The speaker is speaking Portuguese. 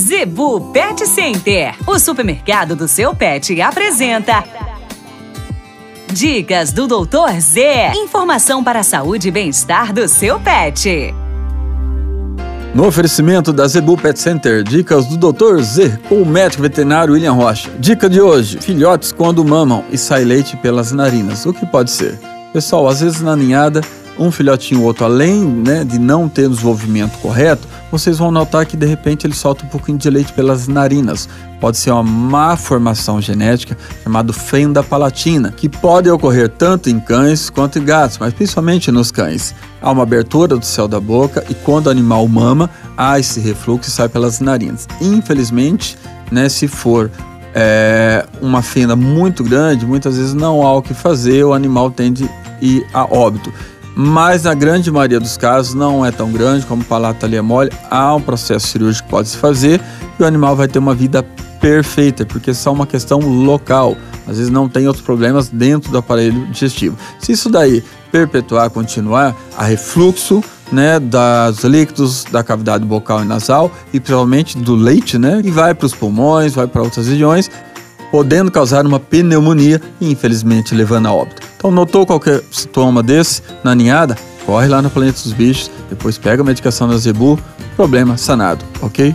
Zebu Pet Center, o supermercado do seu pet, apresenta. Dicas do Doutor Z. Informação para a saúde e bem-estar do seu pet. No oferecimento da Zebu Pet Center, dicas do Dr. Z com o médico veterinário William Rocha. Dica de hoje: filhotes quando mamam e sai leite pelas narinas. O que pode ser? Pessoal, às vezes na ninhada um filhotinho ou outro, além né, de não ter o desenvolvimento correto, vocês vão notar que de repente ele solta um pouquinho de leite pelas narinas. Pode ser uma má formação genética chamada fenda palatina, que pode ocorrer tanto em cães quanto em gatos, mas principalmente nos cães. Há uma abertura do céu da boca e quando o animal mama, há esse refluxo e sai pelas narinas. Infelizmente, né, se for é, uma fenda muito grande, muitas vezes não há o que fazer, o animal tende a ir a óbito mas na grande maioria dos casos não é tão grande como o palato ali é mole, há um processo cirúrgico que pode se fazer e o animal vai ter uma vida perfeita, porque é só uma questão local. Às vezes não tem outros problemas dentro do aparelho digestivo. Se isso daí perpetuar, continuar, há refluxo né, dos líquidos da cavidade bucal e nasal e principalmente do leite, né, e vai para os pulmões, vai para outras regiões, podendo causar uma pneumonia e infelizmente levando a óbito. Então, notou qualquer sintoma desse na ninhada? Corre lá no Planeta dos Bichos, depois pega a medicação da Zebu, problema sanado, ok?